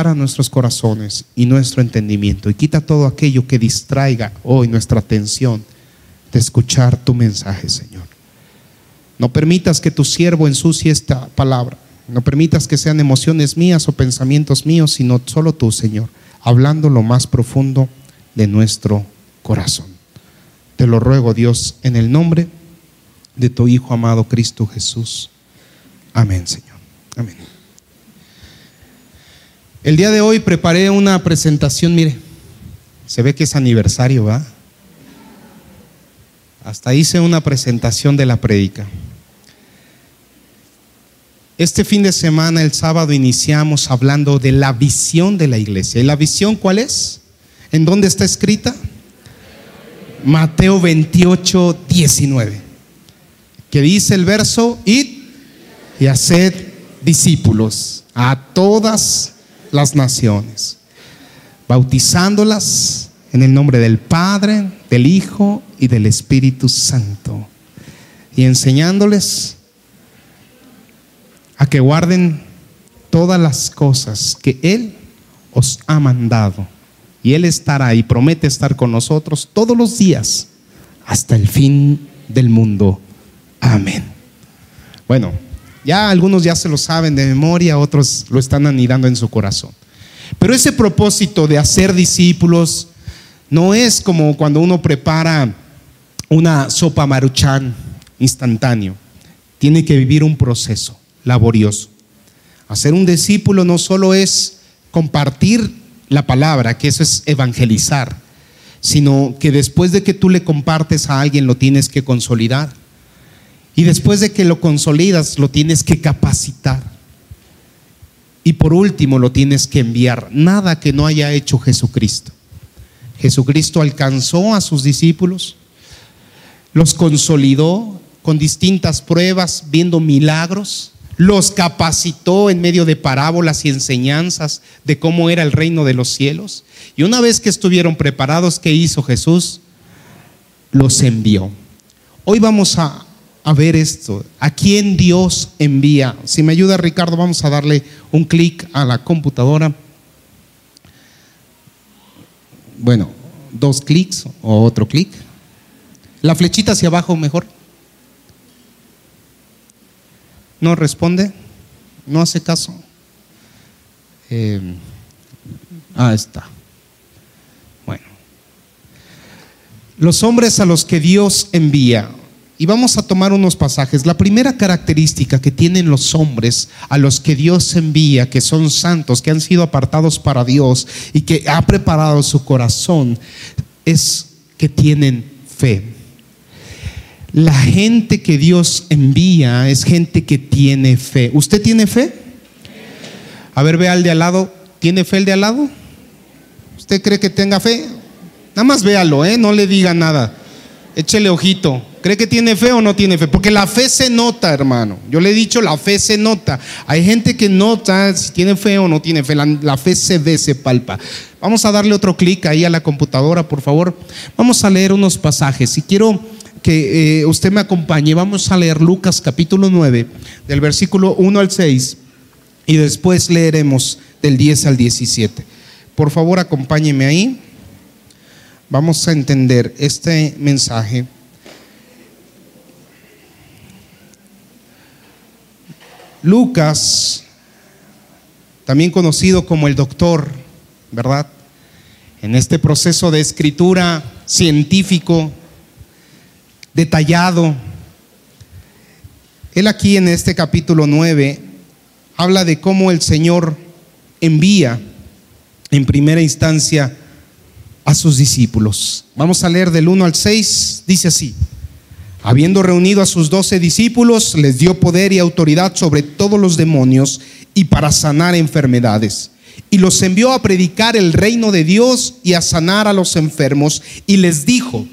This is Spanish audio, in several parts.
prepara nuestros corazones y nuestro entendimiento y quita todo aquello que distraiga hoy nuestra atención de escuchar tu mensaje, Señor. No permitas que tu siervo ensucie esta palabra. No permitas que sean emociones mías o pensamientos míos, sino solo tú, Señor, hablando lo más profundo de nuestro corazón. Te lo ruego, Dios, en el nombre de tu Hijo amado Cristo Jesús. Amén, Señor. Amén. El día de hoy preparé una presentación, mire, se ve que es aniversario, ¿va? Hasta hice una presentación de la prédica. Este fin de semana, el sábado, iniciamos hablando de la visión de la iglesia. ¿Y la visión cuál es? ¿En dónde está escrita? Mateo 28, 19. Que dice el verso, id y haced discípulos a todas las naciones, bautizándolas en el nombre del Padre, del Hijo y del Espíritu Santo, y enseñándoles a que guarden todas las cosas que Él os ha mandado. Y Él estará y promete estar con nosotros todos los días hasta el fin del mundo. Amén. Bueno, ya algunos ya se lo saben de memoria, otros lo están anidando en su corazón. Pero ese propósito de hacer discípulos no es como cuando uno prepara una sopa maruchan instantáneo. Tiene que vivir un proceso laborioso. Hacer un discípulo no solo es compartir la palabra, que eso es evangelizar, sino que después de que tú le compartes a alguien lo tienes que consolidar. Y después de que lo consolidas lo tienes que capacitar. Y por último lo tienes que enviar. Nada que no haya hecho Jesucristo. Jesucristo alcanzó a sus discípulos, los consolidó con distintas pruebas, viendo milagros, los capacitó en medio de parábolas y enseñanzas de cómo era el reino de los cielos. Y una vez que estuvieron preparados, ¿qué hizo Jesús? Los envió. Hoy vamos a, ver esto. ¿A quién Dios envía? Si me ayuda Ricardo, vamos a darle un clic a la computadora. Bueno, dos clics o otro clic. La flechita hacia abajo mejor. no responde, no hace caso. Eh, ah, está. Bueno. Los hombres a los que Dios envía. Y vamos a tomar unos pasajes. La primera característica que tienen los hombres a los que Dios envía, que son santos, que han sido apartados para Dios y que ha preparado su corazón, es que tienen fe. La gente que Dios envía es gente que tiene fe. ¿Usted tiene fe? A ver, ve al de al lado. ¿Tiene fe el de al lado? ¿Usted cree que tenga fe? Nada más véalo, ¿eh? No le diga nada. Échele ojito. ¿Cree que tiene fe o no tiene fe? Porque la fe se nota, hermano. Yo le he dicho, la fe se nota. Hay gente que nota si tiene fe o no tiene fe. La, fe se ve, se palpa. Vamos a darle otro clic ahí a la computadora, por favor. Vamos a leer unos pasajes. Si quiero que eh, usted me acompañe. Vamos a leer Lucas capítulo 9, del versículo 1 al 6, y después leeremos del 10 al 17. Por favor, acompáñeme ahí. Vamos a entender este mensaje. Lucas, también conocido como el doctor, ¿verdad? En este proceso de escritura científico, detallado. Él aquí en este capítulo 9 habla de cómo el Señor envía en primera instancia a sus discípulos. Vamos a leer del 1 al 6, dice así. Habiendo reunido a sus doce discípulos, les dio poder y autoridad sobre todos los demonios y para sanar enfermedades. Y los envió a predicar el reino de Dios y a sanar a los enfermos. Y les dijo,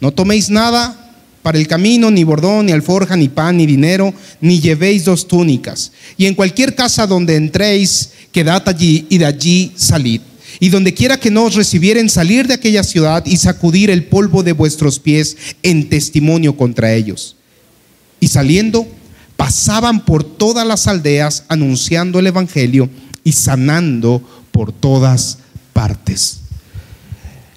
no toméis nada para el camino, ni bordón, ni alforja, ni pan, ni dinero, ni llevéis dos túnicas. Y en cualquier casa donde entréis, quedad allí y de allí salid. Y donde quiera que no os recibieren, salir de aquella ciudad y sacudir el polvo de vuestros pies en testimonio contra ellos. Y saliendo, pasaban por todas las aldeas anunciando el Evangelio y sanando por todas partes.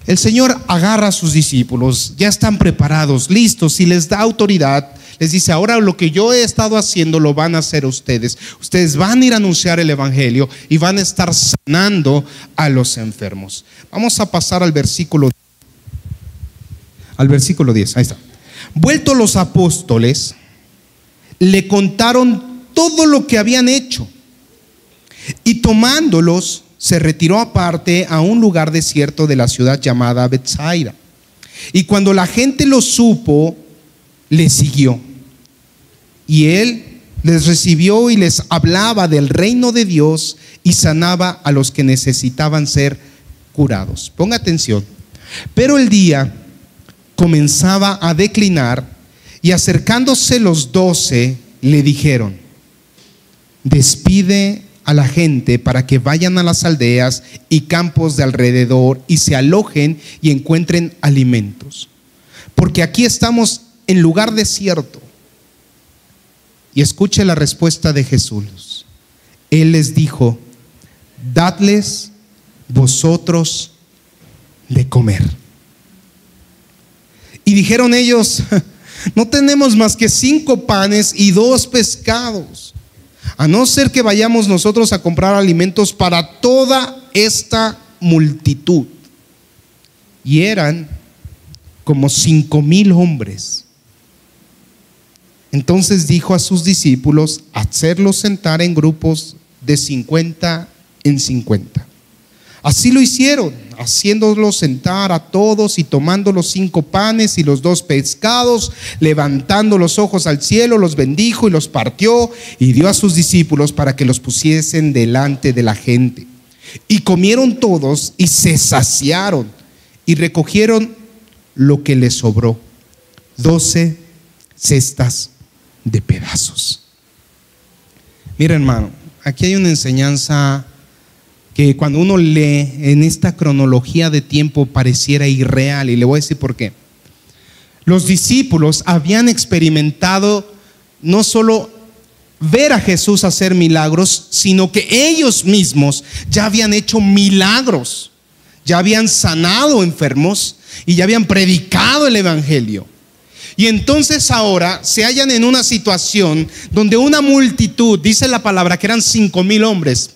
El Señor agarra a sus discípulos, ya están preparados, listos, y les da autoridad. Les dice, ahora lo que yo he estado haciendo lo van a hacer ustedes. Ustedes van a ir a anunciar el Evangelio y van a estar sanando a los enfermos. Vamos a pasar al versículo, al versículo 10. Ahí está. Vuelto los apóstoles, le contaron todo lo que habían hecho y tomándolos se retiró aparte a un lugar desierto de la ciudad llamada Bethsaida. Y cuando la gente lo supo, le siguió. Y él les recibió y les hablaba del reino de Dios y sanaba a los que necesitaban ser curados. Ponga atención. Pero el día comenzaba a declinar y acercándose los doce le dijeron, despide a la gente para que vayan a las aldeas y campos de alrededor y se alojen y encuentren alimentos. Porque aquí estamos en lugar desierto. Y escuche la respuesta de Jesús. Él les dijo, dadles vosotros de comer. Y dijeron ellos, no tenemos más que cinco panes y dos pescados a no ser que vayamos nosotros a comprar alimentos para toda esta multitud. Y eran como cinco mil hombres. Entonces dijo a sus discípulos hacerlos sentar en grupos de 50 en 50. Así lo hicieron, haciéndolos sentar a todos y tomando los cinco panes y los dos pescados, levantando los ojos al cielo, los bendijo y los partió y dio a sus discípulos para que los pusiesen delante de la gente. Y comieron todos y se saciaron y recogieron lo que les sobró, doce cestas de pedazos. Mira hermano, aquí hay una enseñanza que cuando uno lee en esta cronología de tiempo pareciera irreal, y le voy a decir por qué. Los discípulos habían experimentado no solo ver a Jesús hacer milagros, sino que ellos mismos ya habían hecho milagros, ya habían sanado enfermos y ya habían predicado el Evangelio. Y entonces ahora se hallan en una situación donde una multitud, dice la palabra que eran cinco mil hombres,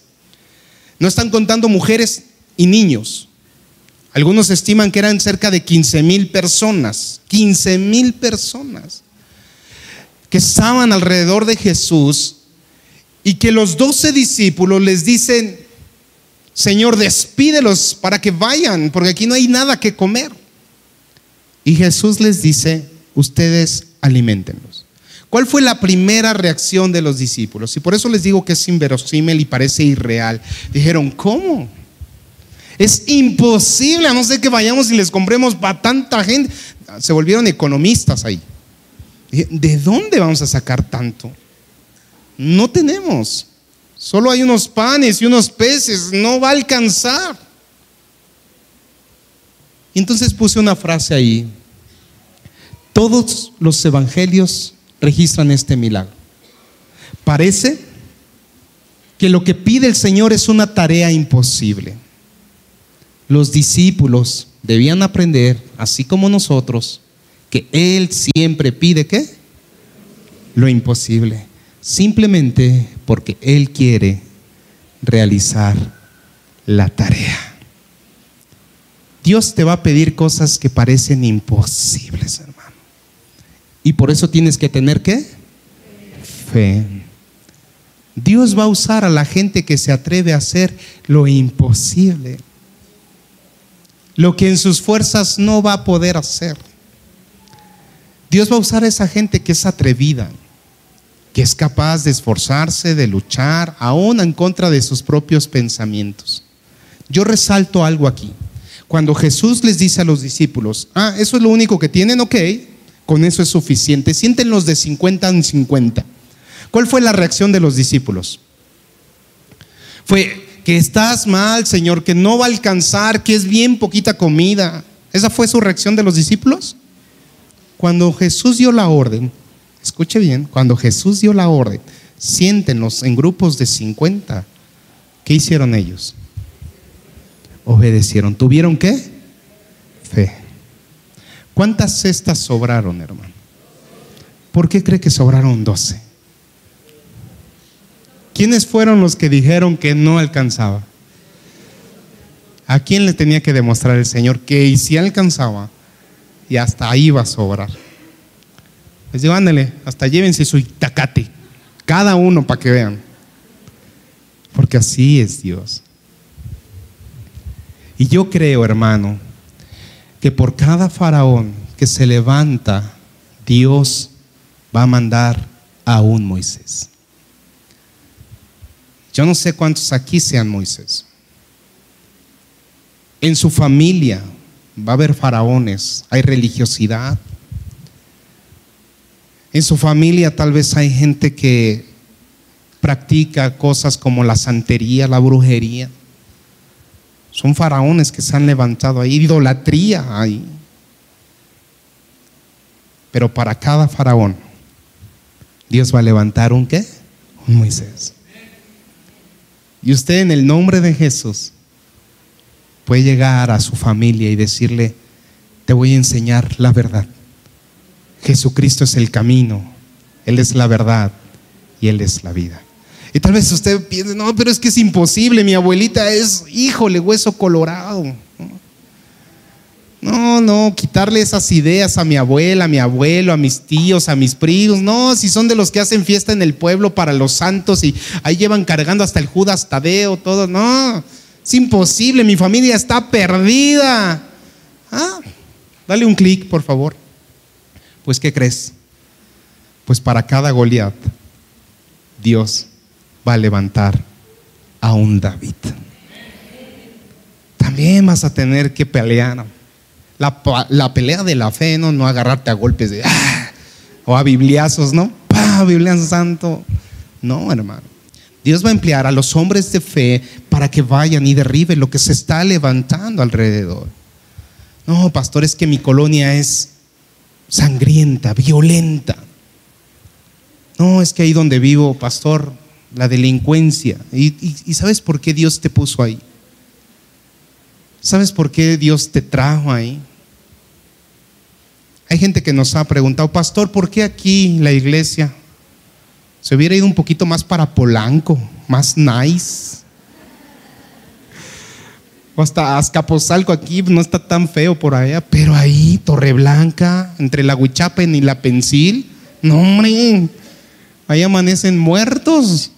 no están contando mujeres y niños. Algunos estiman que eran cerca de 15 mil personas, 15 mil personas que estaban alrededor de Jesús y que los doce discípulos les dicen, Señor, despídelos para que vayan, porque aquí no hay nada que comer. Y Jesús les dice, ustedes alimentenlos. ¿Cuál fue la primera reacción de los discípulos? Y por eso les digo que es inverosímil y parece irreal. Dijeron, ¿cómo? Es imposible, a no ser que vayamos y les compremos para tanta gente. Se volvieron economistas ahí. ¿De dónde vamos a sacar tanto? No tenemos. Solo hay unos panes y unos peces. No va a alcanzar. Entonces puse una frase ahí. Todos los evangelios registran este milagro. Parece que lo que pide el Señor es una tarea imposible. Los discípulos debían aprender, así como nosotros, que Él siempre pide qué? Lo imposible. Simplemente porque Él quiere realizar la tarea. Dios te va a pedir cosas que parecen imposibles, hermano. Y por eso tienes que tener qué? Fe. Dios va a usar a la gente que se atreve a hacer lo imposible. Lo que en sus fuerzas no va a poder hacer. Dios va a usar a esa gente que es atrevida, que es capaz de esforzarse, de luchar, aún en contra de sus propios pensamientos. Yo resalto algo aquí. Cuando Jesús les dice a los discípulos, ah, eso es lo único que tienen, ok, con eso es suficiente. Siéntenlos de 50 en 50. ¿Cuál fue la reacción de los discípulos? Fue que estás mal, Señor, que no va a alcanzar, que es bien poquita comida. ¿Esa fue su reacción de los discípulos? Cuando Jesús dio la orden, escuche bien, cuando Jesús dio la orden, siéntenlos en grupos de 50. ¿Qué hicieron ellos? Obedecieron. ¿Tuvieron qué? Fe. ¿Cuántas cestas sobraron, hermano? ¿Por qué cree que sobraron doce? ¿Quiénes fueron los que dijeron que no alcanzaba? ¿A quién le tenía que demostrar el Señor que si alcanzaba y hasta ahí iba a sobrar? Les digo, ándale, hasta llévense su itacate, cada uno para que vean. Porque así es Dios. Y yo creo, hermano, que por cada faraón que se levanta, Dios va a mandar a un Moisés. Yo no sé cuántos aquí sean Moisés. En su familia va a haber faraones, hay religiosidad. En su familia tal vez hay gente que practica cosas como la santería, la brujería. Son faraones que se han levantado ahí, idolatría ahí. Pero para cada faraón, Dios va a levantar un qué? Un Moisés. Y usted en el nombre de Jesús puede llegar a su familia y decirle, te voy a enseñar la verdad. Jesucristo es el camino, Él es la verdad y Él es la vida. Y tal vez usted piense, no, pero es que es imposible, mi abuelita es, híjole, hueso colorado. No, no, quitarle esas ideas a mi abuela, a mi abuelo, a mis tíos, a mis primos. No, si son de los que hacen fiesta en el pueblo para los santos y ahí llevan cargando hasta el Judas Tadeo, todo. No, es imposible, mi familia está perdida. Ah, dale un clic, por favor. Pues, ¿qué crees? Pues para cada Goliat, Dios va a levantar a un David. También vas a tener que pelear. La, pelea de la fe, ¿no? No agarrarte a golpes de, ah", o a bibliazos, ¿no? ¡Pah! Bibliazo santo. No, hermano. Dios va a emplear a los hombres de fe para que vayan y derriben lo que se está levantando alrededor. No, pastor, es que mi colonia es sangrienta, violenta. No, es que ahí donde vivo, pastor, la delincuencia. ¿Y, sabes por qué Dios te puso ahí? ¿Sabes por qué Dios te trajo ahí? Hay gente que nos ha preguntado, pastor, ¿por qué aquí la iglesia se hubiera ido un poquito más para Polanco, más nice. O hasta Azcapotzalco aquí no está tan feo por allá, pero ahí, Torreblanca, entre la Huichapen y la Pensil, no hombre, ahí amanecen muertos.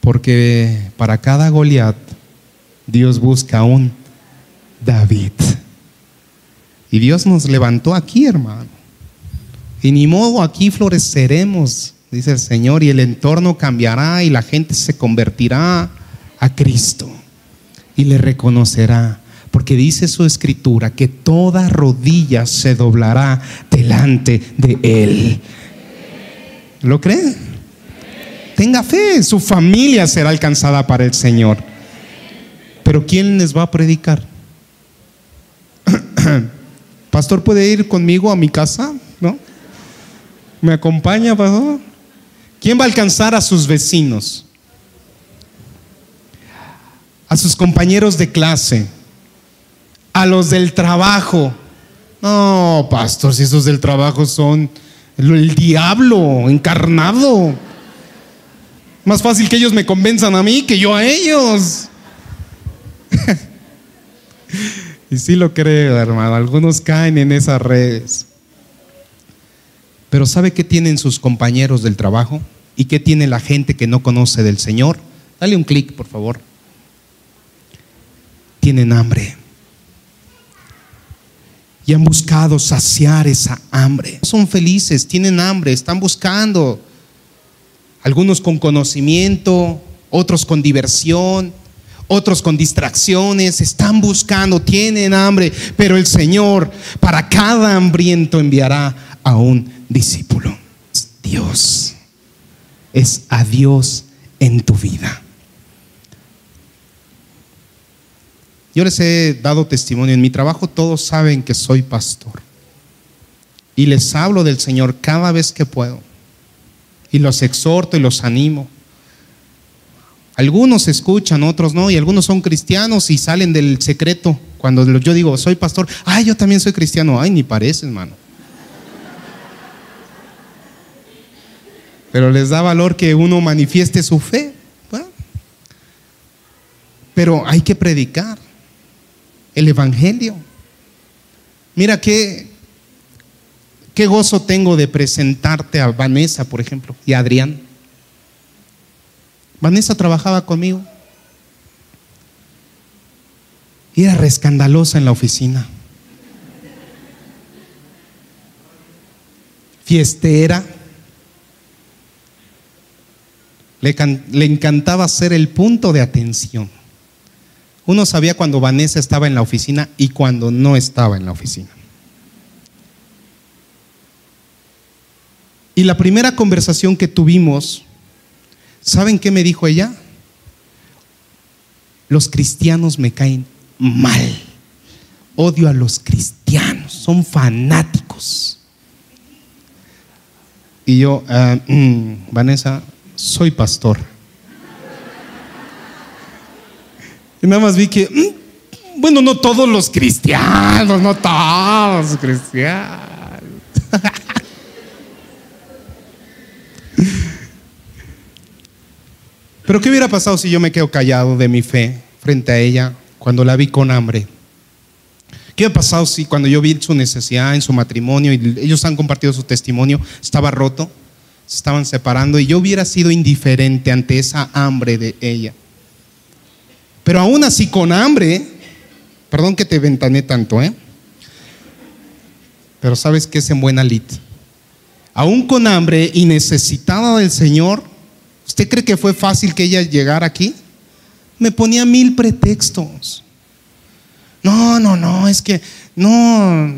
Porque para cada Goliat, Dios busca un David. Y Dios nos levantó aquí, hermano. Y ni modo, aquí floreceremos, dice el Señor, y el entorno cambiará y la gente se convertirá a Cristo y le reconocerá. Porque dice su escritura que toda rodilla se doblará delante de Él. ¿Lo cree? Tenga fe, su familia será alcanzada para el Señor. Pero ¿quién les va a predicar? Pastor, ¿puede ir conmigo a mi casa? ¿No? ¿Me acompaña, pastor? ¿Quién va a alcanzar a sus vecinos? A sus compañeros de clase, a los del trabajo. No, pastor, si esos del trabajo son el, diablo encarnado. Más fácil que ellos me convenzan a mí que yo a ellos. y sí lo creo, hermano. Algunos caen en esas redes. Pero ¿sabe qué tienen sus compañeros del trabajo? ¿Y qué tiene la gente que no conoce del Señor? Dale un clic, por favor. Tienen hambre. Y han buscado saciar esa hambre. Son felices, tienen hambre, están buscando. Algunos con conocimiento, otros con diversión, otros con distracciones, están buscando, tienen hambre, pero el Señor para cada hambriento enviará a un discípulo. Dios. Es a Dios en tu vida. Yo les he dado testimonio en mi trabajo, todos saben que soy pastor. Y les hablo del Señor cada vez que puedo. Y los exhorto y los animo. Algunos escuchan, otros no, y algunos son cristianos y salen del secreto. Cuando yo digo, soy pastor, ay, yo también soy cristiano, ay, ni parece, hermano. Pero les da valor que uno manifieste su fe. pero hay que predicar el Evangelio. Mira qué, qué gozo tengo de presentarte a Vanessa, por ejemplo, y a Adrián. Vanessa trabajaba conmigo. Y era rescandalosa en la oficina. Fiestera. Le, le, encantaba ser el punto de atención. Uno sabía cuando Vanessa estaba en la oficina y cuando no estaba en la oficina. Y la primera conversación que tuvimos ¿Saben qué me dijo ella? Los cristianos me caen mal. Odio a los cristianos, son fanáticos. Y yo, ah, mm, Vanessa, soy pastor. Y nada más vi que, mm, bueno, no todos los cristianos, no todos los cristianos. Pero ¿qué hubiera pasado si yo me quedo callado de mi fe frente a ella cuando la vi con hambre? ¿Qué hubiera pasado si cuando yo vi su necesidad en su matrimonio y ellos han compartido su testimonio, estaba roto, se estaban separando y yo hubiera sido indiferente ante esa hambre de ella? Pero aún así con hambre, perdón que te ventané tanto, ¿eh? Pero sabes que es en buena lid. Aún con hambre y necesitada del Señor, ¿Usted cree que fue fácil que ella llegara aquí? Me ponía mil pretextos. No, no, no, es que, no,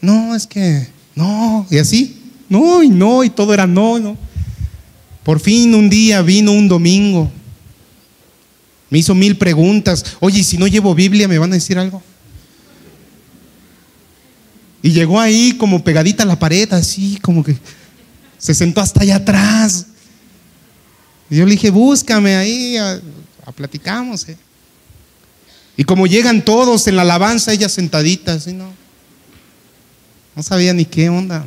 no, es que, no, y así, no, y no, y todo era no, no. Por fin un día vino un domingo, me hizo mil preguntas, oye, si no llevo Biblia, ¿me van a decir algo? Y llegó ahí como pegadita a la pared, así como que se sentó hasta allá atrás. Y yo le dije, búscame ahí, a, platicamos. Eh". Y como llegan todos en la alabanza, ella sentadita, así no. No sabía ni qué onda.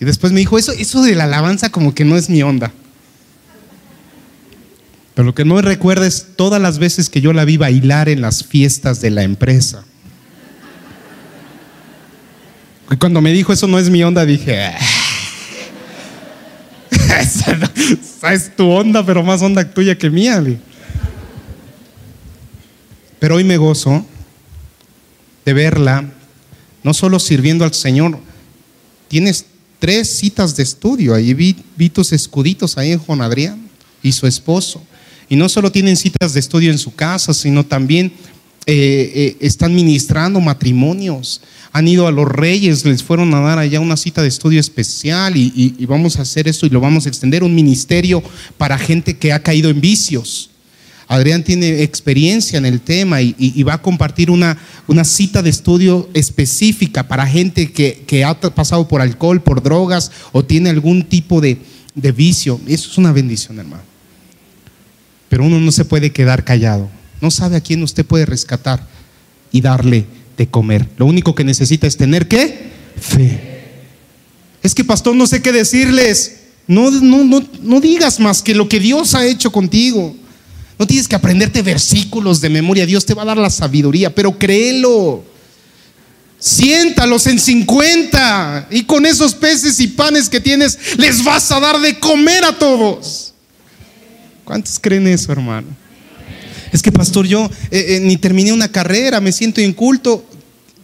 Y después me dijo, eso, eso de la alabanza como que no es mi onda. Pero lo que no recuerda es todas las veces que yo la vi bailar en las fiestas de la empresa. Y cuando me dijo eso no es mi onda, dije, ah". es tu onda, pero más onda tuya que mía. Pero hoy me gozo de verla, no solo sirviendo al Señor, tienes tres citas de estudio. Ahí vi, tus escuditos ahí en Juan Adrián y su esposo. Y no solo tienen citas de estudio en su casa, sino también eh, eh, están ministrando matrimonios han ido a los reyes, les fueron a dar allá una cita de estudio especial y, vamos a hacer esto y lo vamos a extender, un ministerio para gente que ha caído en vicios. Adrián tiene experiencia en el tema y, va a compartir una, una, cita de estudio específica para gente que, ha pasado por alcohol, por drogas o tiene algún tipo de, de vicio. Eso es una bendición, hermano. Pero uno no se puede quedar callado. No sabe a quién usted puede rescatar y darle de comer. Lo único que necesita es tener qué? Fe. Es que pastor, no sé qué decirles. No, no, no, no digas más que lo que Dios ha hecho contigo. No tienes que aprenderte versículos de memoria. Dios te va a dar la sabiduría, pero créelo. Siéntalos en 50 y con esos peces y panes que tienes les vas a dar de comer a todos. ¿Cuántos creen eso, hermano? Es que, pastor, yo eh, eh, ni terminé una carrera, me siento inculto.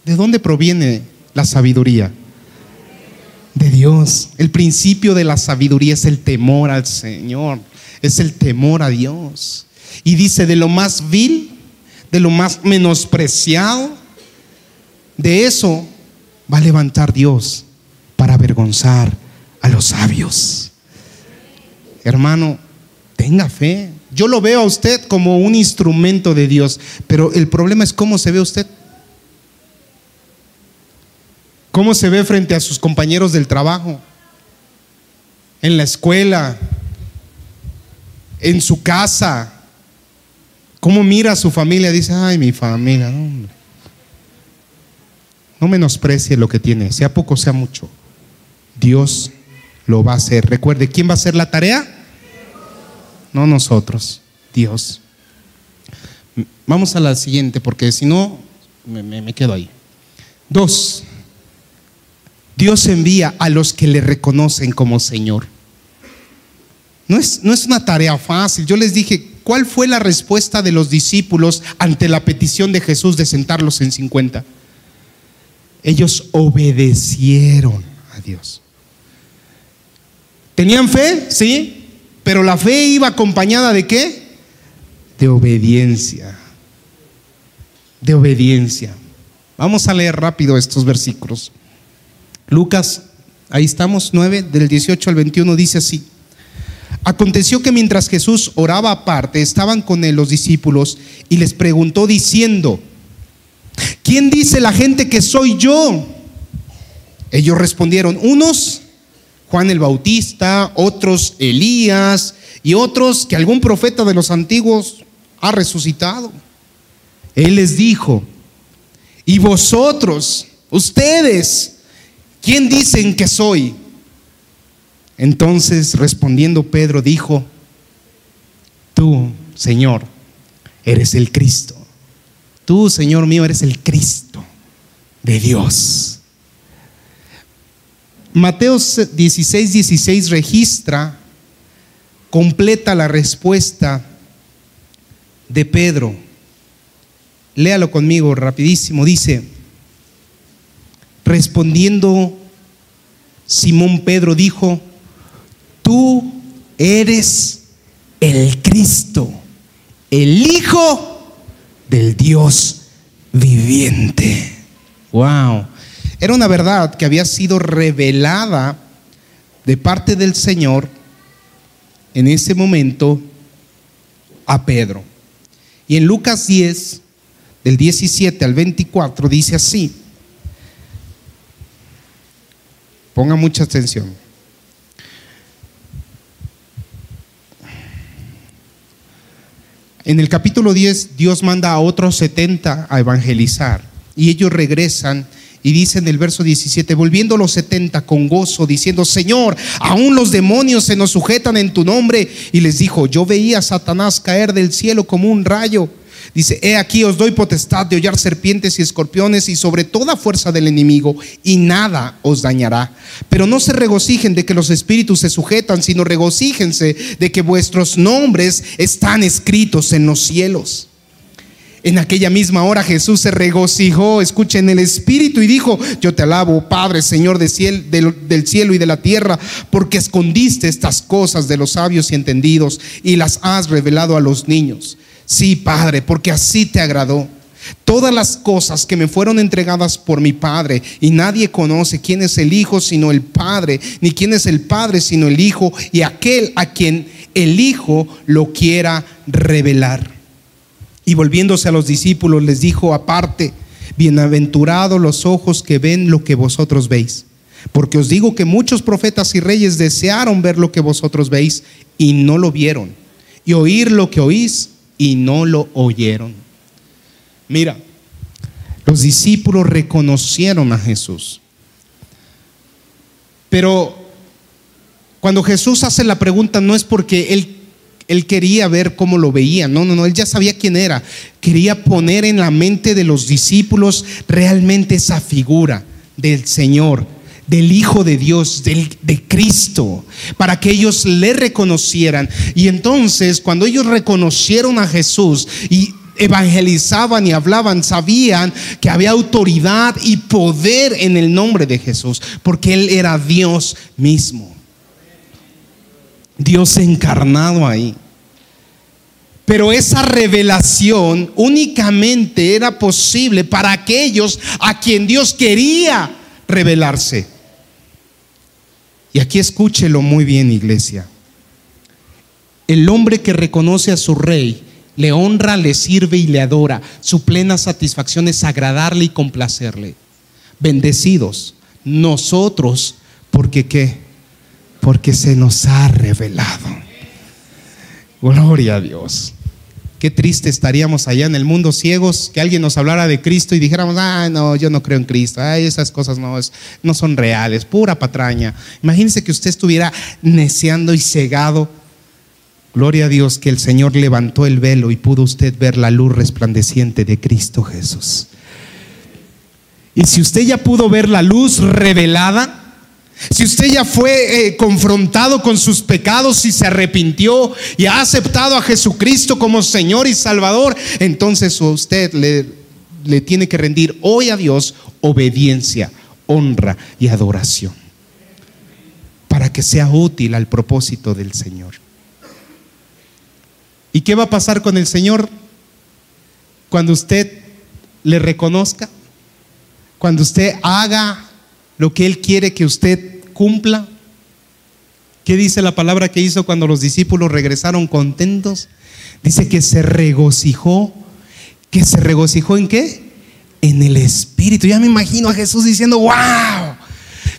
¿De dónde proviene la sabiduría? De Dios. El principio de la sabiduría es el temor al Señor, es el temor a Dios. Y dice, de lo más vil, de lo más menospreciado, de eso va a levantar Dios para avergonzar a los sabios. Hermano, tenga fe. Yo lo veo a usted como un instrumento de Dios, pero el problema es cómo se ve usted. ¿Cómo se ve frente a sus compañeros del trabajo? En la escuela, en su casa. Cómo mira a su familia, dice, ay, mi familia, no, no menosprecie lo que tiene, sea poco, sea mucho. Dios lo va a hacer. Recuerde, ¿quién va a hacer la tarea? No nosotros, Dios. Vamos a la siguiente, porque si no, me, quedo ahí. Dos, Dios envía a los que le reconocen como Señor. No es, no es una tarea fácil. Yo les dije, ¿cuál fue la respuesta de los discípulos ante la petición de Jesús de sentarlos en 50? Ellos obedecieron a Dios. ¿Tenían fe? Sí, pero la fe iba acompañada de qué? De obediencia. De obediencia. Vamos a leer rápido estos versículos. Lucas, ahí estamos, 9, del 18 al 21, dice así. Aconteció que mientras Jesús oraba aparte, estaban con él los discípulos y les preguntó diciendo, ¿quién dice la gente que soy yo? Ellos respondieron, unos Juan el Bautista, otros Elías y otros que algún profeta de los antiguos ha resucitado. Él les dijo, ¿y vosotros, ustedes, quién dicen que soy? Entonces respondiendo Pedro dijo, tú, Señor, eres el Cristo. Tú, Señor mío, eres el Cristo de Dios. Mateo 16, 16 registra, completa la respuesta de Pedro. Léalo conmigo rapidísimo. Dice, respondiendo Simón Pedro dijo, tú eres el Cristo, el Hijo del Dios viviente. Wow. Era una verdad que había sido revelada de parte del Señor en ese momento a Pedro. Y en Lucas 10, del 17 al 24, dice así. Ponga mucha atención. En el capítulo 10 Dios manda a otros 70 a evangelizar y ellos regresan y dicen el verso 17, volviendo los 70 con gozo, diciendo, Señor, aún los demonios se nos sujetan en tu nombre. Y les dijo, yo veía a Satanás caer del cielo como un rayo. Dice, he aquí os doy potestad de hollar serpientes y escorpiones y sobre toda fuerza del enemigo, y nada os dañará. Pero no se regocijen de que los espíritus se sujetan, sino regocíjense de que vuestros nombres están escritos en los cielos. En aquella misma hora Jesús se regocijó, escuchen el Espíritu y dijo, yo te alabo, Padre, Señor del cielo y de la tierra, porque escondiste estas cosas de los sabios y entendidos y las has revelado a los niños. Sí, Padre, porque así te agradó. Todas las cosas que me fueron entregadas por mi Padre, y nadie conoce quién es el Hijo sino el Padre, ni quién es el Padre sino el Hijo, y aquel a quien el Hijo lo quiera revelar. Y volviéndose a los discípulos les dijo aparte, bienaventurados los ojos que ven lo que vosotros veis, porque os digo que muchos profetas y reyes desearon ver lo que vosotros veis y no lo vieron, y oír lo que oís y no lo oyeron. Mira, los discípulos reconocieron a Jesús. Pero cuando Jesús hace la pregunta no es porque él, él quería ver cómo lo veía, no, no, no, él ya sabía quién era. Quería poner en la mente de los discípulos realmente esa figura del Señor, del Hijo de Dios, del, de Cristo, para que ellos le reconocieran. Y entonces, cuando ellos reconocieron a Jesús y evangelizaban y hablaban, sabían que había autoridad y poder en el nombre de Jesús, porque Él era Dios mismo. Dios encarnado ahí. Pero esa revelación únicamente era posible para aquellos a quien Dios quería revelarse. Y aquí escúchelo muy bien, iglesia. El hombre que reconoce a su rey, le honra, le sirve y le adora. Su plena satisfacción es agradarle y complacerle. Bendecidos nosotros, porque qué? Porque se nos ha revelado. Gloria a Dios. Qué triste estaríamos allá en el mundo ciegos que alguien nos hablara de Cristo y dijéramos, ah, no, yo no creo en Cristo, ay, esas cosas no, no son reales, pura patraña. Imagínese que usted estuviera neceando y cegado. Gloria a Dios que el Señor levantó el velo y pudo usted ver la luz resplandeciente de Cristo Jesús. Y si usted ya pudo ver la luz revelada, si usted ya fue eh, confrontado con sus pecados y se arrepintió y ha aceptado a Jesucristo como Señor y Salvador, entonces usted le, le tiene que rendir hoy a Dios obediencia, honra y adoración para que sea útil al propósito del Señor. ¿Y qué va a pasar con el Señor cuando usted le reconozca? Cuando usted haga lo que Él quiere que usted cumpla. ¿Qué dice la palabra que hizo cuando los discípulos regresaron contentos? Dice que se regocijó. ¿Que se regocijó en qué? En el Espíritu. Ya me imagino a Jesús diciendo, wow,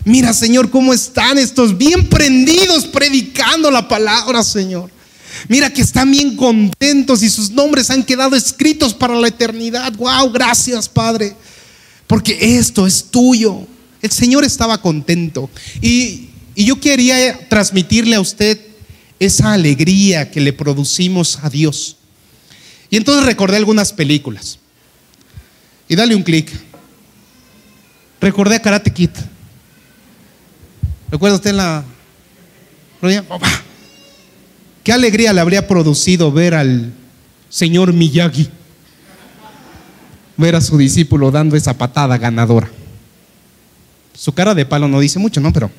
mira Señor, cómo están estos bien prendidos predicando la palabra, Señor. Mira que están bien contentos y sus nombres han quedado escritos para la eternidad. Wow, gracias Padre. Porque esto es tuyo. El Señor estaba contento. Y, yo quería transmitirle a usted esa alegría que le producimos a Dios. Y entonces recordé algunas películas. Y dale un clic. Recordé a Karate Kid. ¿Recuerda usted la... ¿Qué alegría le habría producido ver al señor Miyagi? Ver a su discípulo dando esa patada ganadora. Su cara de palo no dice mucho, ¿no? Pero.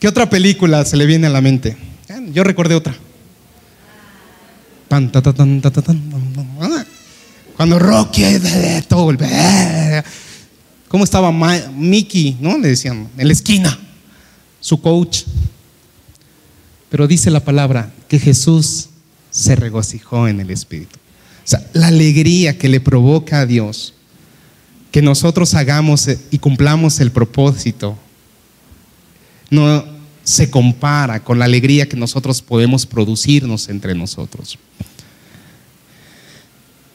¿Qué otra película se le viene a la mente? Yo recordé otra. Cuando Rocky ¿Cómo estaba Mickey? ¿No? Le decían, en la esquina, su coach. Pero dice la palabra que Jesús se regocijó en el Espíritu. O sea, la alegría que le provoca a Dios que nosotros hagamos y cumplamos el propósito no se compara con la alegría que nosotros podemos producirnos entre nosotros.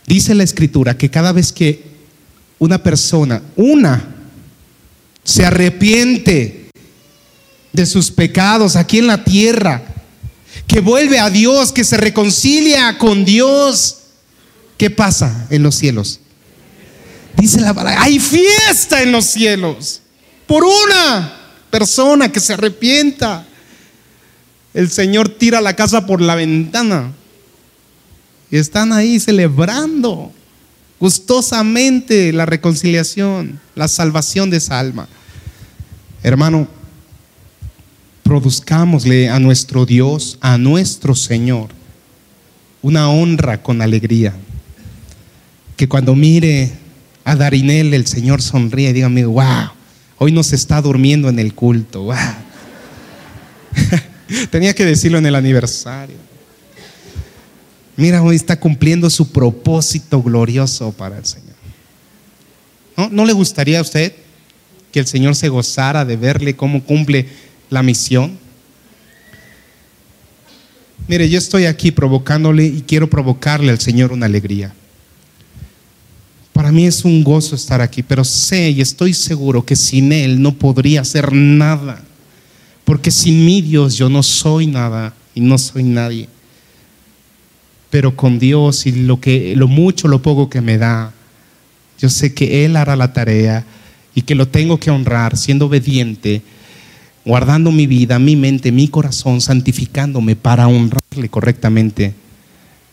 Dice la escritura que cada vez que una persona, una, se arrepiente de sus pecados aquí en la tierra, que vuelve a Dios, que se reconcilia con Dios, ¿qué pasa en los cielos? Dice la palabra, hay fiesta en los cielos por una persona que se arrepienta. El Señor tira la casa por la ventana y están ahí celebrando gustosamente la reconciliación, la salvación de esa alma. Hermano, produzcámosle a nuestro Dios, a nuestro Señor, una honra con alegría. Que cuando mire a Darinel el Señor sonríe y dígame, wow, hoy no se está durmiendo en el culto, wow. Tenía que decirlo en el aniversario. Mira, hoy está cumpliendo su propósito glorioso para el Señor. ¿No, ¿No le gustaría a usted que el Señor se gozara de verle cómo cumple la misión? Mire, yo estoy aquí provocándole y quiero provocarle al Señor una alegría. Para mí es un gozo estar aquí, pero sé y estoy seguro que sin Él no podría hacer nada. Porque sin mi Dios yo no soy nada y no soy nadie. Pero con Dios y lo, que, lo mucho, lo poco que me da, yo sé que Él hará la tarea y que lo tengo que honrar siendo obediente, guardando mi vida, mi mente, mi corazón, santificándome para honrarle correctamente.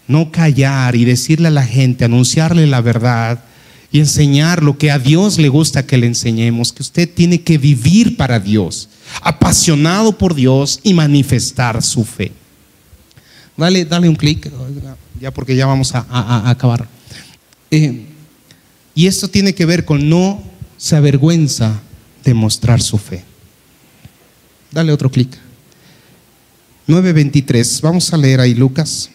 No callar y decirle a la gente, anunciarle la verdad y enseñar lo que a Dios le gusta que le enseñemos, que usted tiene que vivir para Dios, apasionado por Dios y manifestar su fe. Dale, dale un clic, ya porque ya vamos a, acabar. Eh, y esto tiene que ver con no se avergüenza de mostrar su fe. Dale otro clic. 9.23, vamos a leer ahí Lucas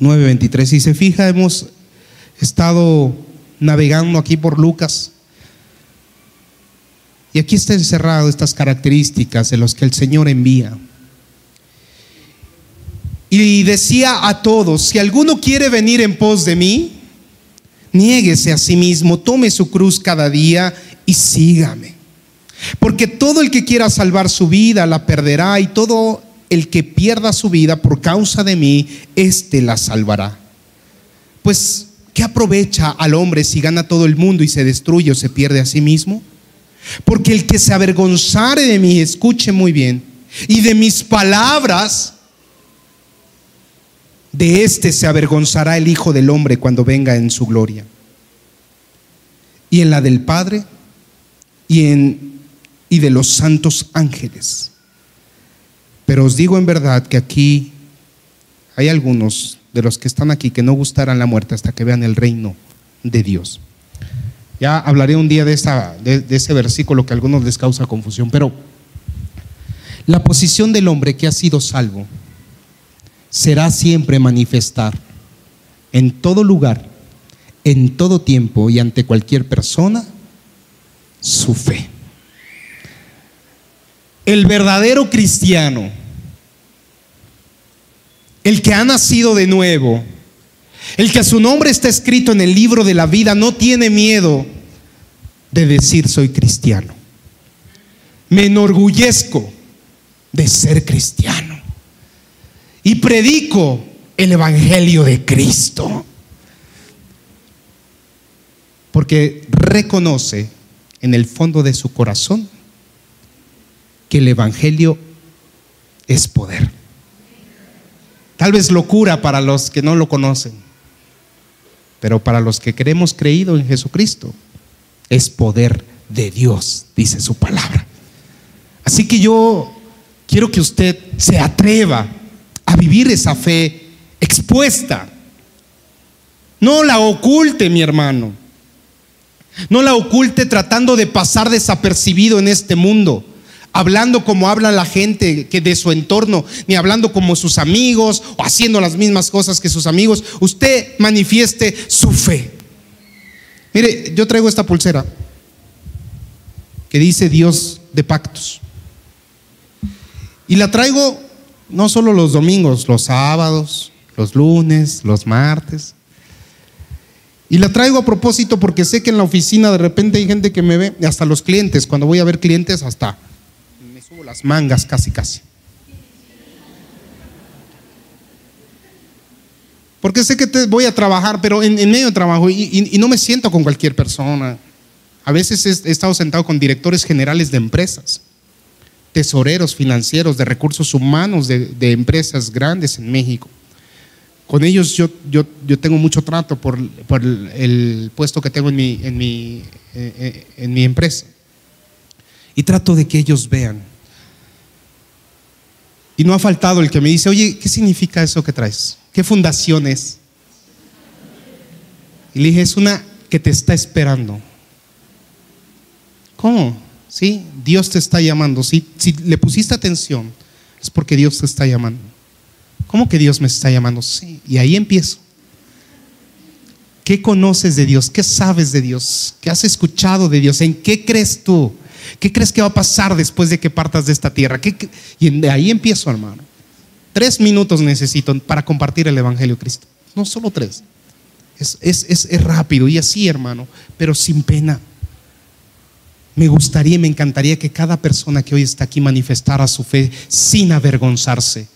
9.23. Si se fija, hemos He estado navegando aquí por Lucas. Y aquí está encerrado estas características de los que el Señor envía. Y decía a todos, si alguno quiere venir en pos de mí, niéguese a sí mismo, tome su cruz cada día y sígame. Porque todo el que quiera salvar su vida la perderá y todo el que pierda su vida por causa de mí, éste la salvará. Pues, ¿qué aprovecha al hombre si gana todo el mundo y se destruye o se pierde a sí mismo? Porque el que se avergonzare de mí, escuche muy bien, y de mis palabras, de éste se avergonzará el Hijo del Hombre cuando venga en su gloria. Y en la del Padre y, en, y de los santos ángeles. Pero os digo en verdad que aquí hay algunos de los que están aquí que no gustarán la muerte hasta que vean el reino de Dios. Ya hablaré un día de, de, de ese versículo que a algunos les causa confusión, pero la posición del hombre que ha sido salvo será siempre manifestar en todo lugar, en todo tiempo y ante cualquier persona su fe. El verdadero cristiano, el que ha nacido de nuevo, el que su nombre está escrito en el libro de la vida, no tiene miedo de decir soy cristiano. Me enorgullezco de ser cristiano y predico el Evangelio de Cristo. Porque reconoce en el fondo de su corazón que el Evangelio es poder. Tal vez locura para los que no lo conocen, pero para los que creemos creído en Jesucristo, es poder de Dios, dice su palabra. Así que yo quiero que usted se atreva a vivir esa fe expuesta. No la oculte, mi hermano. No la oculte tratando de pasar desapercibido en este mundo, hablando como habla la gente que de su entorno, ni hablando como sus amigos o haciendo las mismas cosas que sus amigos. Usted manifieste su fe. Mire, yo traigo esta pulsera que dice Dios de pactos. Y la traigo no solo los domingos, los sábados, los lunes, los martes. Y la traigo a propósito porque sé que en la oficina de repente hay gente que me ve, hasta los clientes, cuando voy a ver clientes, hasta las mangas casi, casi. Porque sé que te voy a trabajar, pero en, medio de trabajo y, no me siento con cualquier persona. A veces he estado sentado con directores generales de empresas tesoreros financieros, de recursos humanos de, empresas grandes en México. Con ellos yo, yo, yo tengo mucho trato por, por el, puesto que tengo en mi, en, mi, eh, eh, en mi empresa. Y trato de que ellos vean. Y no ha faltado el que me dice, oye, ¿qué significa eso que traes? ¿Qué fundación es? Y le dije, es una que te está esperando. ¿Cómo? ¿sí? Dios te está llamando. Si, si le pusiste atención, es porque Dios te está llamando. ¿Cómo que Dios me está llamando? Sí, y ahí empiezo. ¿Qué conoces de Dios? ¿Qué sabes de Dios? ¿Qué has escuchado de Dios? ¿En qué crees tú? ¿Qué crees que va a pasar después de que partas de esta tierra? Y de ahí empiezo, hermano. Tres minutos necesito para compartir el Evangelio de Cristo. No solo tres. Es, es rápido y así, hermano, pero sin pena. Me gustaría y me encantaría que cada persona que hoy está aquí manifestara su fe sin avergonzarse,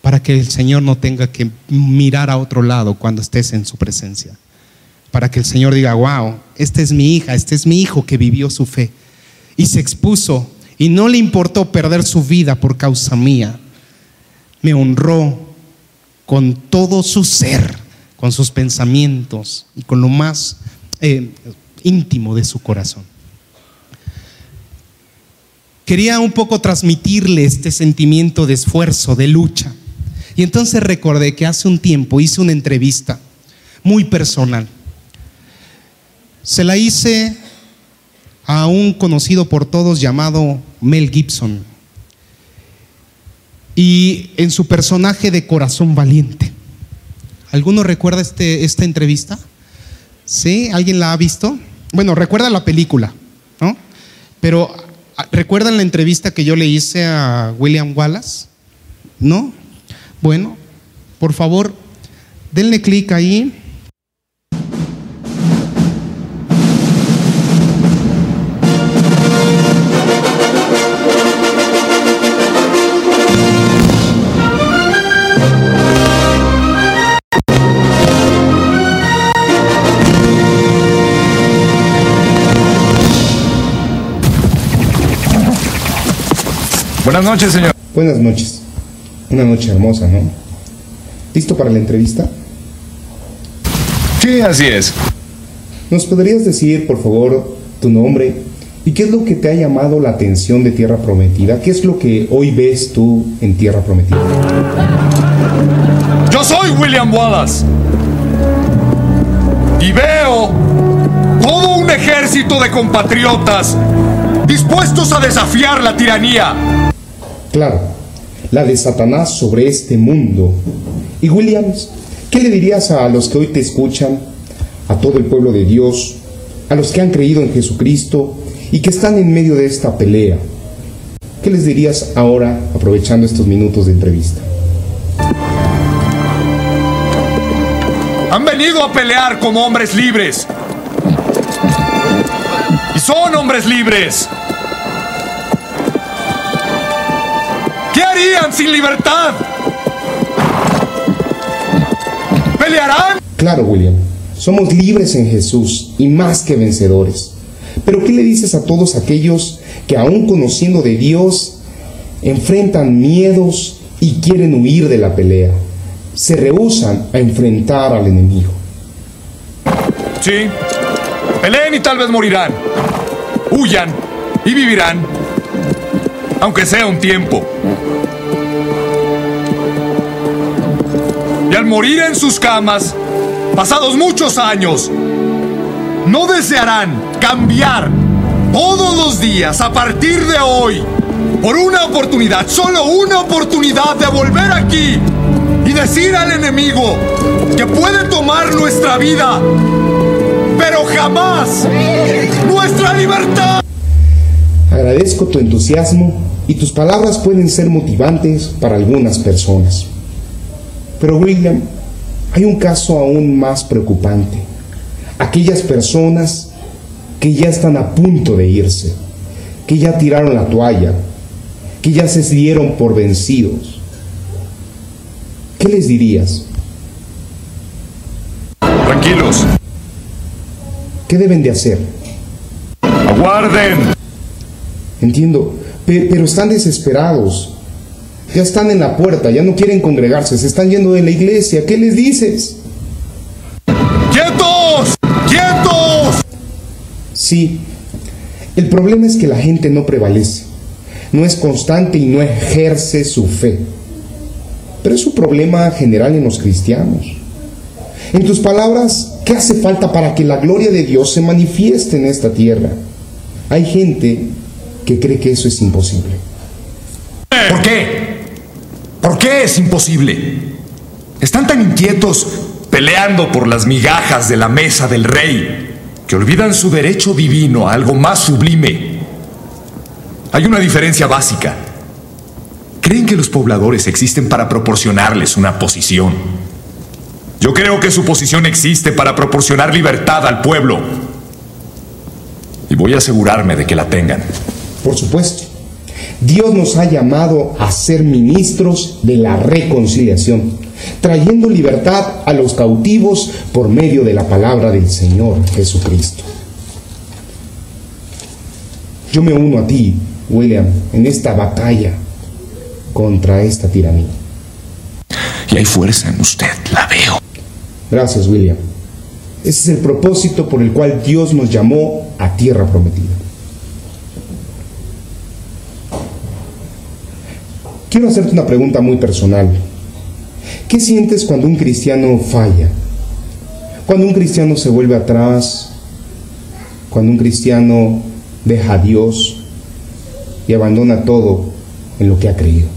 para que el Señor no tenga que mirar a otro lado cuando estés en su presencia. Para que el Señor diga, wow, esta es mi hija, este es mi hijo que vivió su fe y se expuso y no le importó perder su vida por causa mía. Me honró con todo su ser, con sus pensamientos y con lo más eh, íntimo de su corazón quería un poco transmitirle este sentimiento de esfuerzo, de lucha. Y entonces recordé que hace un tiempo hice una entrevista muy personal. Se la hice a un conocido por todos llamado Mel Gibson. Y en su personaje de corazón valiente. ¿Alguno recuerda este, esta entrevista? ¿Sí? ¿Alguien la ha visto? Bueno, recuerda la película, ¿no? Pero ¿recuerdan la entrevista que yo le hice a William Wallace? ¿No? Bueno, por favor, denle clic ahí. Buenas noches, señor. Buenas noches. Una noche hermosa, ¿no? ¿Listo para la entrevista? Sí, así es. ¿Nos podrías decir, por favor, tu nombre y qué es lo que te ha llamado la atención de Tierra Prometida? ¿Qué es lo que hoy ves tú en Tierra Prometida? Yo soy William Wallace. Y veo todo un ejército de compatriotas dispuestos a desafiar la tiranía Claro, la de Satanás sobre este mundo. Y Williams, ¿qué le dirías a los que hoy te escuchan, a todo el pueblo de Dios, a los que han creído en Jesucristo y que están en medio de esta pelea? ¿Qué les dirías ahora, aprovechando estos minutos de entrevista? Han venido a pelear como hombres libres. Y son hombres libres. ¿Qué harían sin libertad? ¿Pelearán? Claro, William. Somos libres en Jesús y más que vencedores. Pero ¿qué le dices a todos aquellos que aún conociendo de Dios enfrentan miedos y quieren huir de la pelea? Se rehusan a enfrentar al enemigo. Sí. Peleen y tal vez morirán. Huyan y vivirán. Aunque sea un tiempo. y al morir en sus camas, pasados muchos años, no desearán cambiar todos los días a partir de hoy por una oportunidad, solo una oportunidad de volver aquí y decir al enemigo que puede tomar nuestra vida, pero jamás nuestra libertad. Agradezco tu entusiasmo y tus palabras pueden ser motivantes para algunas personas. Pero William, hay un caso aún más preocupante. Aquellas personas que ya están a punto de irse, que ya tiraron la toalla, que ya se dieron por vencidos. ¿Qué les dirías? Tranquilos. ¿Qué deben de hacer? Aguarden. Entiendo, pero están desesperados. Ya están en la puerta, ya no quieren congregarse, se están yendo de la iglesia. ¿Qué les dices? ¡Quietos! ¡Quietos! Sí, el problema es que la gente no prevalece, no es constante y no ejerce su fe. Pero es un problema general en los cristianos. En tus palabras, ¿qué hace falta para que la gloria de Dios se manifieste en esta tierra? Hay gente que cree que eso es imposible. ¿Por qué? ¿Por qué es imposible? Están tan inquietos peleando por las migajas de la mesa del rey que olvidan su derecho divino a algo más sublime. Hay una diferencia básica. Creen que los pobladores existen para proporcionarles una posición. Yo creo que su posición existe para proporcionar libertad al pueblo. Y voy a asegurarme de que la tengan. Por supuesto. Dios nos ha llamado a ser ministros de la reconciliación, trayendo libertad a los cautivos por medio de la palabra del Señor Jesucristo. Yo me uno a ti, William, en esta batalla contra esta tiranía. Y hay fuerza en usted, la veo. Gracias, William. Ese es el propósito por el cual Dios nos llamó a tierra prometida. Quiero hacerte una pregunta muy personal. ¿Qué sientes cuando un cristiano falla? Cuando un cristiano se vuelve atrás, cuando un cristiano deja a Dios y abandona todo en lo que ha creído.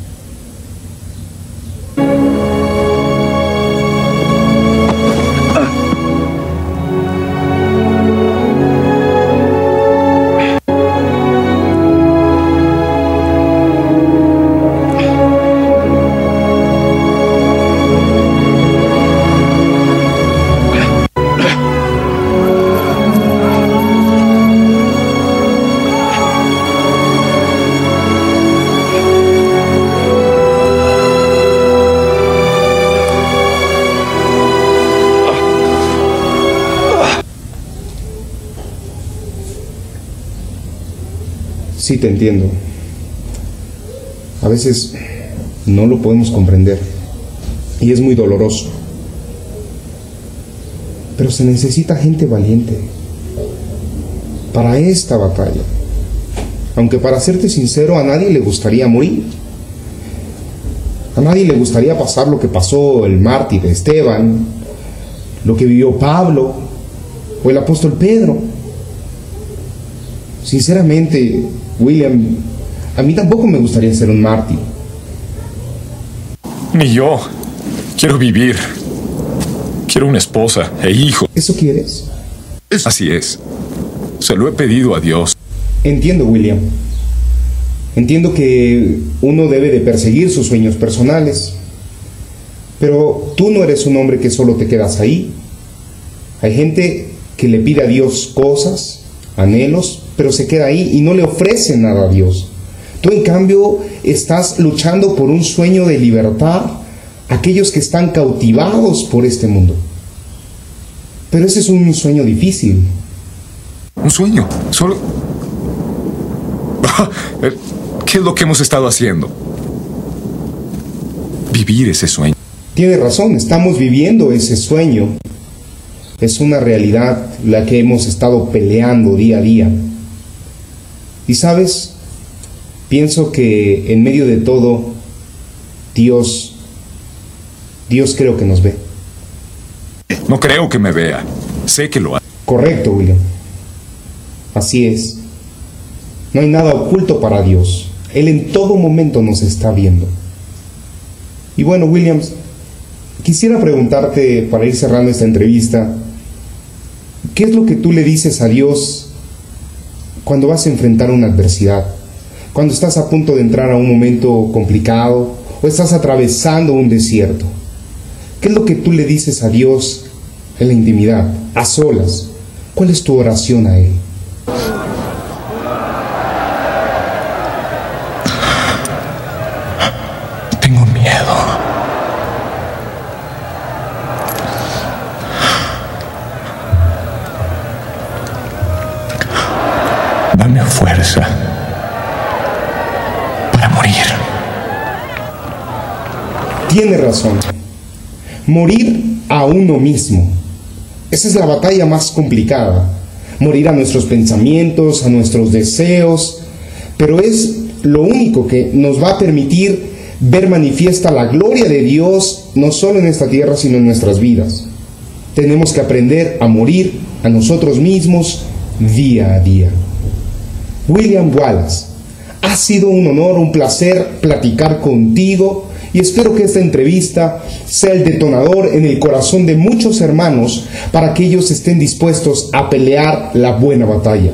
Sí, te entiendo. A veces no lo podemos comprender y es muy doloroso. Pero se necesita gente valiente para esta batalla. Aunque para serte sincero, a nadie le gustaría morir. A nadie le gustaría pasar lo que pasó el mártir Esteban, lo que vivió Pablo o el apóstol Pedro. Sinceramente, William, a mí tampoco me gustaría ser un mártir. Ni yo. Quiero vivir. Quiero una esposa e hijo. ¿Eso quieres? Así es. Se lo he pedido a Dios. Entiendo, William. Entiendo que uno debe de perseguir sus sueños personales. Pero tú no eres un hombre que solo te quedas ahí. Hay gente que le pide a Dios cosas, anhelos, pero se queda ahí y no le ofrece nada a Dios. Tú en cambio estás luchando por un sueño de libertad, aquellos que están cautivados por este mundo. Pero ese es un sueño difícil. Un sueño, solo... ¿Qué es lo que hemos estado haciendo? Vivir ese sueño. Tiene razón, estamos viviendo ese sueño. Es una realidad la que hemos estado peleando día a día. Y sabes, pienso que en medio de todo, Dios, Dios creo que nos ve. No creo que me vea. Sé que lo hace. Correcto, William. Así es. No hay nada oculto para Dios. Él en todo momento nos está viendo. Y bueno, Williams, quisiera preguntarte para ir cerrando esta entrevista, ¿qué es lo que tú le dices a Dios cuando vas a enfrentar una adversidad? Cuando estás a punto de entrar a un momento complicado o estás atravesando un desierto. ¿Qué es lo que tú le dices a Dios en la intimidad, a solas? ¿Cuál es tu oración a Él? Morir a uno mismo. Esa es la batalla más complicada. Morir a nuestros pensamientos, a nuestros deseos. Pero es lo único que nos va a permitir ver manifiesta la gloria de Dios, no solo en esta tierra, sino en nuestras vidas. Tenemos que aprender a morir a nosotros mismos día a día. William Wallace, ha sido un honor, un placer platicar contigo y espero que esta entrevista sea el detonador en el corazón de muchos hermanos para que ellos estén dispuestos a pelear la buena batalla,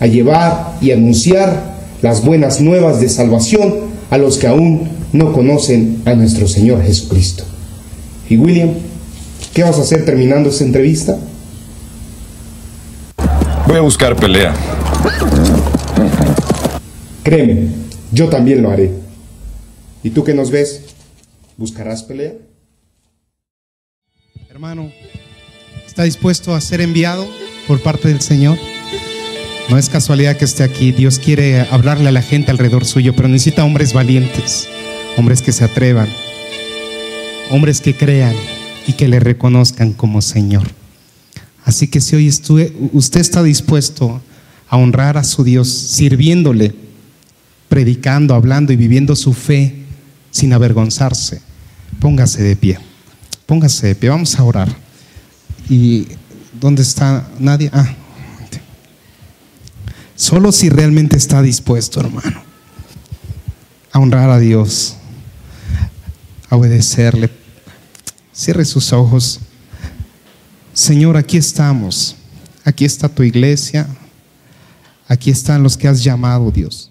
a llevar y anunciar las buenas nuevas de salvación a los que aún no conocen a nuestro Señor Jesucristo. Y William, ¿qué vas a hacer terminando esta entrevista? Voy a buscar pelea. Créeme, yo también lo haré. ¿Y tú que nos ves? ¿Buscarás pelea? Hermano, ¿está dispuesto a ser enviado por parte del Señor? No es casualidad que esté aquí. Dios quiere hablarle a la gente alrededor suyo, pero necesita hombres valientes, hombres que se atrevan, hombres que crean y que le reconozcan como Señor. Así que si hoy usted está dispuesto a honrar a su Dios, sirviéndole, predicando, hablando y viviendo su fe sin avergonzarse, póngase de pie. Póngase de pie, vamos a orar. ¿Y dónde está nadie? Ah, solo si realmente está dispuesto, hermano, a honrar a Dios, a obedecerle. Cierre sus ojos. Señor, aquí estamos. Aquí está tu iglesia. Aquí están los que has llamado, Dios.